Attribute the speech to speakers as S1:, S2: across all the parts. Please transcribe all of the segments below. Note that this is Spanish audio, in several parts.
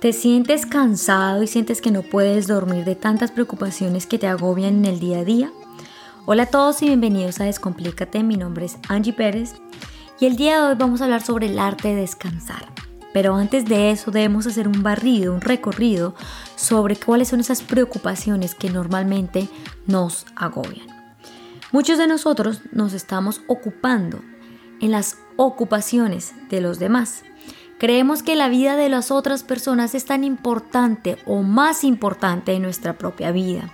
S1: ¿Te sientes cansado y sientes que no puedes dormir de tantas preocupaciones que te agobian en el día a día? Hola a todos y bienvenidos a Descomplícate. Mi nombre es Angie Pérez y el día de hoy vamos a hablar sobre el arte de descansar. Pero antes de eso debemos hacer un barrido, un recorrido sobre cuáles son esas preocupaciones que normalmente nos agobian. Muchos de nosotros nos estamos ocupando en las ocupaciones de los demás Creemos que la vida de las otras personas es tan importante o más importante en nuestra propia vida.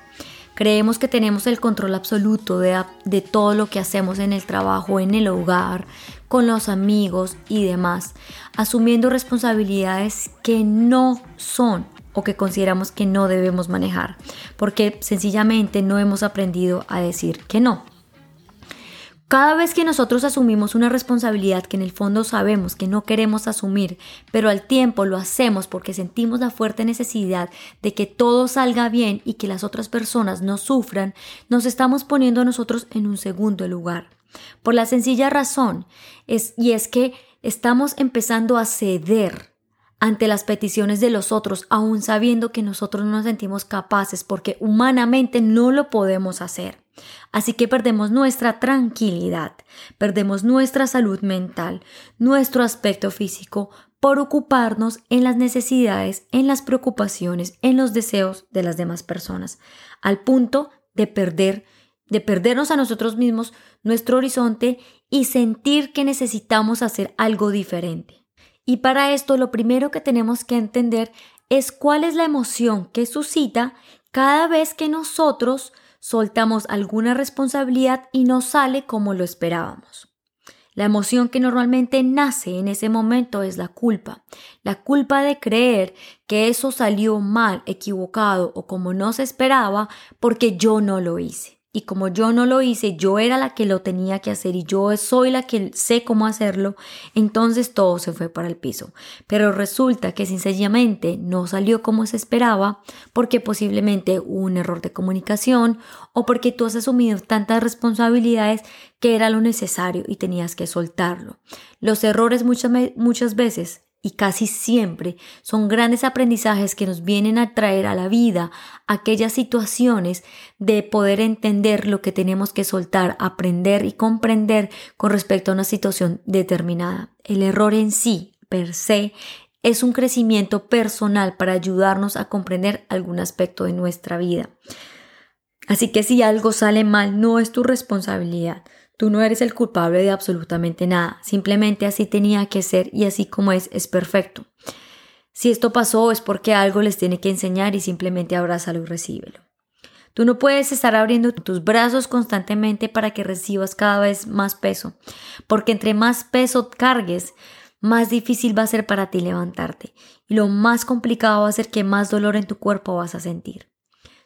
S1: Creemos que tenemos el control absoluto de, de, todo lo que hacemos en el trabajo, en el hogar, con los amigos y demás, asumiendo responsabilidades que no son o que consideramos que no debemos manejar, porque sencillamente no hemos aprendido a decir que no. Cada vez que nosotros asumimos una responsabilidad que en el fondo sabemos que no queremos asumir, pero al tiempo lo hacemos porque sentimos la fuerte necesidad de que todo salga bien y que las otras personas no sufran, nos estamos poniendo a nosotros en un segundo lugar. Por la sencilla razón y es que estamos empezando a ceder ante las peticiones de los otros, aun sabiendo que nosotros no nos sentimos capaces porque humanamente no lo podemos hacer. Así que perdemos nuestra tranquilidad, perdemos nuestra salud mental, nuestro aspecto físico por ocuparnos en las necesidades, en las preocupaciones, en los deseos de las demás personas, al punto de perder de perdernos a nosotros mismos, nuestro horizonte y sentir que necesitamos hacer algo diferente. Y para esto lo primero que tenemos que entender es cuál es la emoción que suscita cada vez que nosotros soltamos alguna responsabilidad y no sale como lo esperábamos. La emoción que normalmente nace en ese momento es la culpa, la culpa de creer que eso salió mal, equivocado o como no se esperaba porque yo no lo hice. Y como yo no lo hice, yo era la que lo tenía que hacer y yo soy la que sé cómo hacerlo, entonces todo se fue para el piso. Pero resulta que sencillamente no salió como se esperaba porque posiblemente hubo un error de comunicación o porque tú has asumido tantas responsabilidades que era lo necesario y tenías que soltarlo. Los errores muchas, muchas veces y casi siempre son grandes aprendizajes que nos vienen a traer a la vida aquellas situaciones de poder entender lo que tenemos que soltar, aprender y comprender con respecto a una situación determinada. El error en sí, per se, es un crecimiento personal para ayudarnos a comprender algún aspecto de nuestra vida. Así que si algo sale mal, no es tu responsabilidad. Tú no eres el culpable de absolutamente nada, simplemente así tenía que ser y así como es, es perfecto. Si esto pasó es porque algo les tiene que enseñar y simplemente abrázalo y recíbelo. Tú no puedes estar abriendo tus brazos constantemente para que recibas cada vez más peso, porque entre más peso cargues, más difícil va a ser para ti levantarte y lo más complicado va a ser que más dolor en tu cuerpo vas a sentir.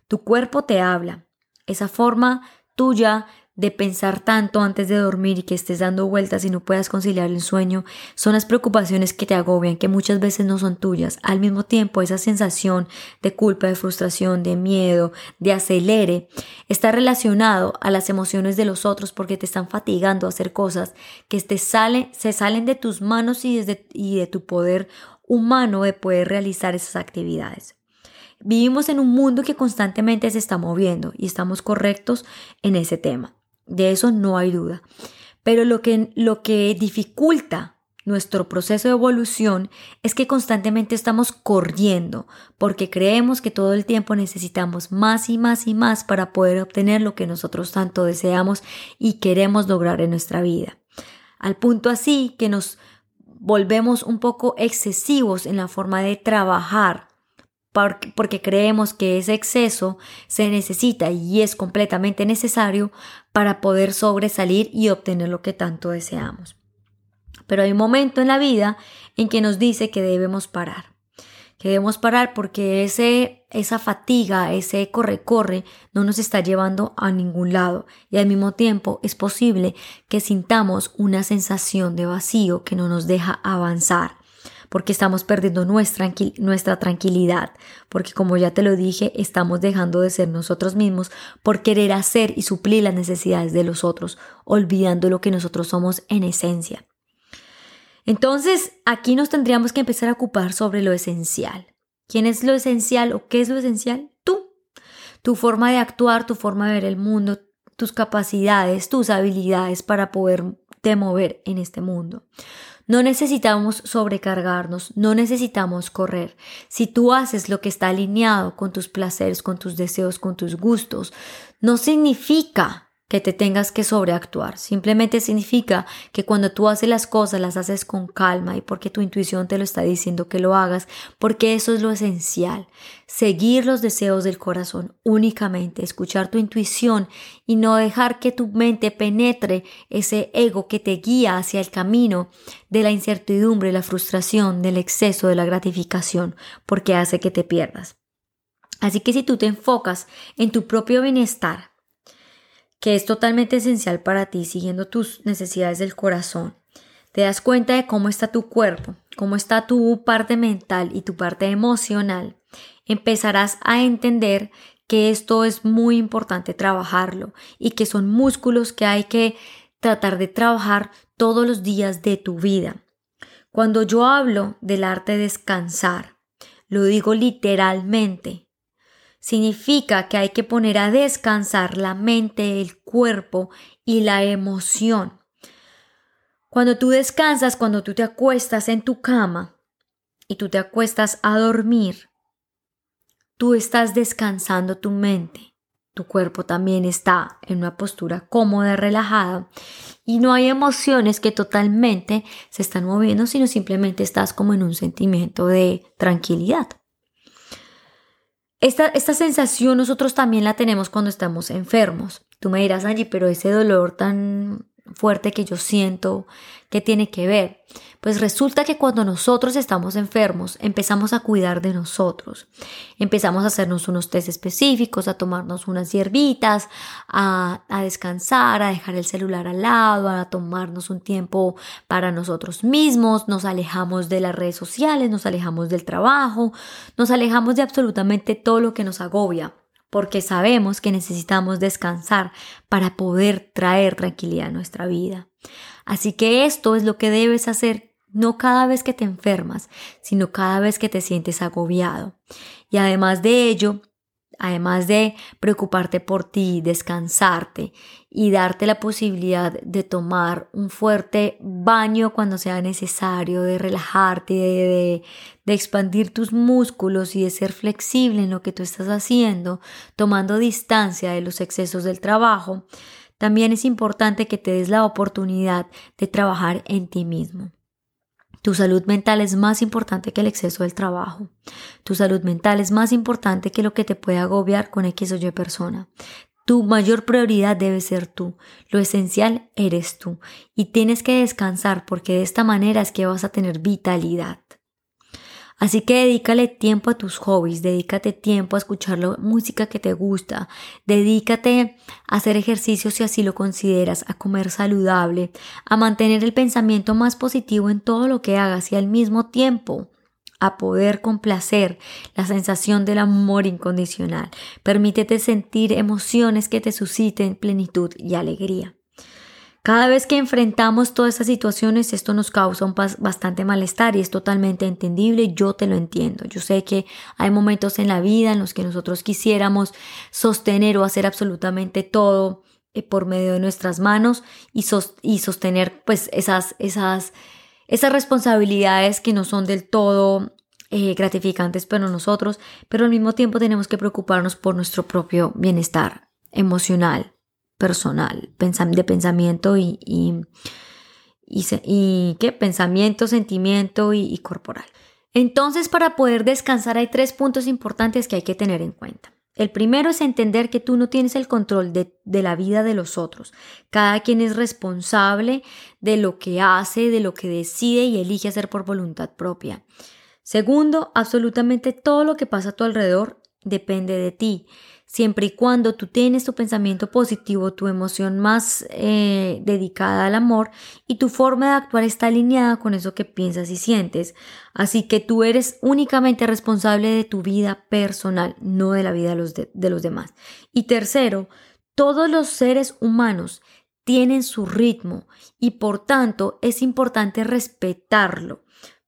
S1: Tu cuerpo te habla. Esa forma tuya de pensar tanto antes de dormir y que estés dando vueltas y no puedas conciliar el sueño, son las preocupaciones que te agobian, que muchas veces no son tuyas. Al mismo tiempo, esa sensación de culpa, de frustración, de miedo, de acelere, está relacionado a las emociones de los otros porque te están fatigando a hacer cosas que te salen, se salen de tus manos y, desde, y de tu poder humano de poder realizar esas actividades. Vivimos en un mundo que constantemente se está moviendo y estamos correctos en ese tema. De eso no hay duda. Pero lo que, lo que dificulta nuestro proceso de evolución es que constantemente estamos corriendo porque creemos que todo el tiempo necesitamos más y más y más para poder obtener lo que nosotros tanto deseamos y queremos lograr en nuestra vida. Al punto así que nos volvemos un poco excesivos en la forma de trabajar porque creemos que ese exceso se necesita y es completamente necesario para poder sobresalir y obtener lo que tanto deseamos. Pero hay un momento en la vida en que nos dice que debemos parar, que debemos parar porque ese, esa fatiga, ese corre-corre no nos está llevando a ningún lado y al mismo tiempo es posible que sintamos una sensación de vacío que no nos deja avanzar porque estamos perdiendo nuestra, tranquilidad, porque como ya te lo dije, estamos dejando de ser nosotros mismos por querer hacer y suplir las necesidades de los otros, olvidando lo que nosotros somos en esencia. Entonces, aquí nos tendríamos que empezar a ocupar sobre lo esencial. ¿Quién es lo esencial o qué es lo esencial? Tú. Tu forma de actuar, tu forma de ver el mundo, tus capacidades, tus habilidades para poderte mover en este mundo. No necesitamos sobrecargarnos, no necesitamos correr. Si tú haces lo que está alineado con tus placeres, con tus deseos, con tus gustos, no significa que te tengas que sobreactuar. Simplemente significa que cuando tú haces las cosas las haces con calma y porque tu intuición te lo está diciendo que lo hagas, porque eso es lo esencial. Seguir los deseos del corazón únicamente, escuchar tu intuición y no dejar que tu mente penetre ese ego que te guía hacia el camino de la incertidumbre, la frustración, del exceso de la gratificación, porque hace que te pierdas. Así que si tú te enfocas en tu propio bienestar, que es totalmente esencial para ti, siguiendo tus necesidades del corazón. Te das cuenta de cómo está tu cuerpo, cómo está tu parte mental y tu parte emocional. Empezarás a entender que esto es muy importante trabajarlo y que son músculos que hay que tratar de trabajar todos los días de tu vida. Cuando yo hablo del arte de descansar, lo digo literalmente, significa que hay que poner a descansar la mente, el cuerpo y la emoción. Cuando tú descansas, cuando tú te acuestas en tu cama y tú te acuestas a dormir, tú estás descansando tu mente. Tu cuerpo también está en una postura cómoda, relajada y no hay emociones que totalmente se están moviendo, sino simplemente estás como en un sentimiento de tranquilidad. Esta, esta sensación nosotros también la tenemos cuando estamos enfermos. Tú me dirás, Angie, pero ese dolor tan fuerte que yo siento, ¿qué tiene que ver? Pues resulta que cuando nosotros estamos enfermos, empezamos a cuidar de nosotros. Empezamos a hacernos unos test específicos, a tomarnos unas hierbitas, a, a descansar, a dejar el celular al lado, a tomarnos un tiempo para nosotros mismos, nos alejamos de las redes sociales, nos alejamos del trabajo, nos alejamos de absolutamente todo lo que nos agobia porque sabemos que necesitamos descansar para poder traer tranquilidad a nuestra vida. Así que esto es lo que debes hacer no cada vez que te enfermas, sino cada vez que te sientes agobiado. Y además de ello, además de preocuparte por ti, descansarte y darte la posibilidad de tomar un fuerte baño cuando sea necesario, de relajarte, de, de, expandir tus músculos y de ser flexible en lo que tú estás haciendo, tomando distancia de los excesos del trabajo, también es importante que te des la oportunidad de trabajar en ti mismo. Tu salud mental es más importante que el exceso del trabajo. Tu salud mental es más importante que lo que te puede agobiar con X o Y persona. Tu mayor prioridad debe ser tú. Lo esencial eres tú. Y tienes que descansar porque de esta manera es que vas a tener vitalidad. Así que dedícale tiempo a tus hobbies, dedícate tiempo a escuchar la música que te gusta, dedícate a hacer ejercicio si así lo consideras, a comer saludable, a mantener el pensamiento más positivo en todo lo que hagas y al mismo tiempo a poder complacer la sensación del amor incondicional. Permítete sentir emociones que te susciten plenitud y alegría. Cada vez que enfrentamos todas estas situaciones, esto nos causa un bastante malestar y es totalmente entendible, yo te lo entiendo. Yo sé que hay momentos en la vida en los que nosotros quisiéramos sostener o hacer absolutamente todo eh, por medio de nuestras manos y, sostener pues esas, esas, esas responsabilidades que no son del todo eh, gratificantes para nosotros, pero al mismo tiempo tenemos que preocuparnos por nuestro propio bienestar emocional, personal, de pensamiento y, y, y, ¿qué? Pensamiento, sentimiento y, corporal. Entonces, para poder descansar hay tres puntos importantes que hay que tener en cuenta. El primero es entender que tú no tienes el control de, de, la vida de los otros. Cada quien es responsable de lo que hace, de lo que decide y elige hacer por voluntad propia. Segundo, absolutamente todo lo que pasa a tu alrededor depende de ti siempre y cuando tú tienes tu pensamiento positivo, tu emoción más eh, dedicada al amor y tu forma de actuar está alineada con eso que piensas y sientes. Así que tú eres únicamente responsable de tu vida personal, no de la vida de los, de los demás. Y tercero, todos los seres humanos tienen su ritmo y por tanto es importante respetarlo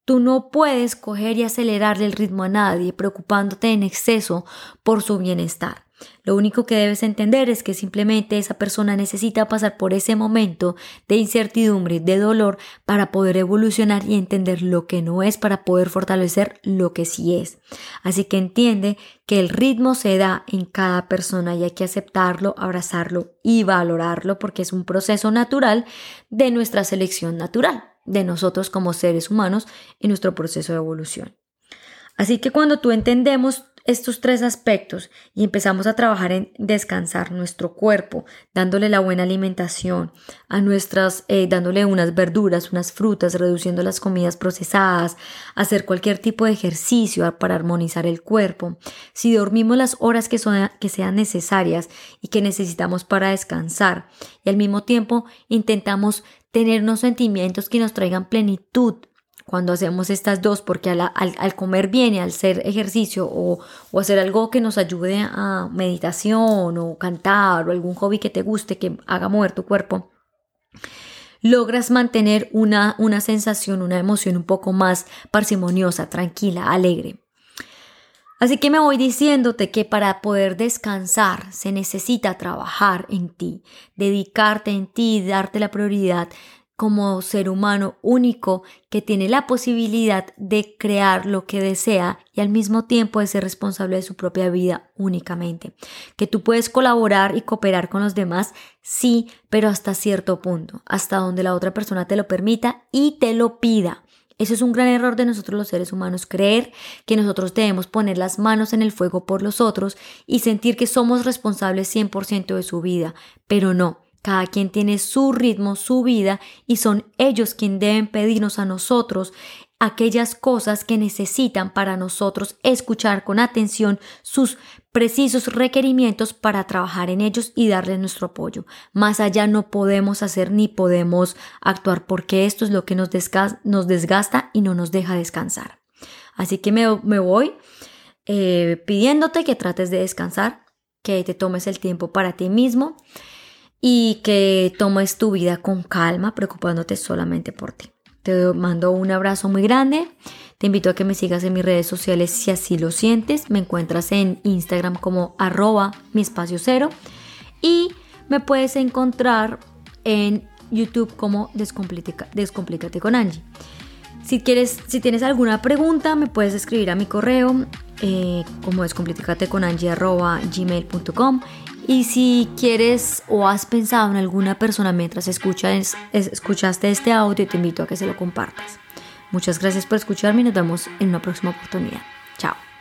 S1: Tú no puedes coger y acelerarle el ritmo a nadie preocupándote en exceso por su bienestar. Lo único que debes entender es que simplemente esa persona necesita pasar por ese momento de incertidumbre, de dolor, para poder evolucionar y entender lo que no es, para poder fortalecer lo que sí es. Así que entiende que el ritmo se da en cada persona y hay que aceptarlo, abrazarlo y valorarlo porque es un proceso natural de nuestra selección natural, de nosotros como seres humanos en nuestro proceso de evolución. Así que cuando tú entendemos estos tres aspectos y empezamos a trabajar en descansar nuestro cuerpo, dándole la buena alimentación, a nuestras, eh, dándole unas verduras, unas frutas, reduciendo las comidas procesadas, hacer cualquier tipo de ejercicio para armonizar el cuerpo, si dormimos las horas que, son, que sean necesarias y que necesitamos para descansar y al mismo tiempo intentamos tener unos sentimientos que nos traigan plenitud, cuando hacemos estas dos, porque al, comer bien y al hacer ejercicio o, hacer algo que nos ayude a meditación o cantar o algún hobby que te guste, que haga mover tu cuerpo, logras mantener una, una sensación, una emoción un poco más parsimoniosa, tranquila, alegre. Así que me voy diciéndote que para poder descansar se necesita trabajar en ti, dedicarte en ti, darte la prioridad como ser humano único que tiene la posibilidad de crear lo que desea y al mismo tiempo de ser responsable de su propia vida únicamente. Que tú puedes colaborar y cooperar con los demás, sí, pero hasta cierto punto, hasta donde la otra persona te lo permita y te lo pida. Eso es un gran error de nosotros los seres humanos, creer que nosotros debemos poner las manos en el fuego por los otros y sentir que somos responsables 100% de su vida, pero no. Cada quien tiene su ritmo, su vida, y son ellos quienes deben pedirnos a nosotros aquellas cosas que necesitan para nosotros escuchar con atención sus precisos requerimientos para trabajar en ellos y darles nuestro apoyo. Más allá no podemos hacer ni podemos actuar porque esto es lo que nos, desgasta, y no nos deja descansar. Así que me, voy eh, pidiéndote que trates de descansar, que te tomes el tiempo para ti mismo y que tomes tu vida con calma, preocupándote solamente por ti. Te mando un abrazo muy grande. Te invito a que me sigas en mis redes sociales si así lo sientes. Me encuentras en Instagram como arroba mi espacio cero. Y me puedes encontrar en YouTube como Descomplícate con Angie. Si, quieres, si tienes alguna pregunta, me puedes escribir a mi correo eh, como gmail.com y si quieres o has pensado en alguna persona mientras escuchas, escuchaste este audio, te invito a que se lo compartas. Muchas gracias por escucharme y nos vemos en una próxima oportunidad. Chao.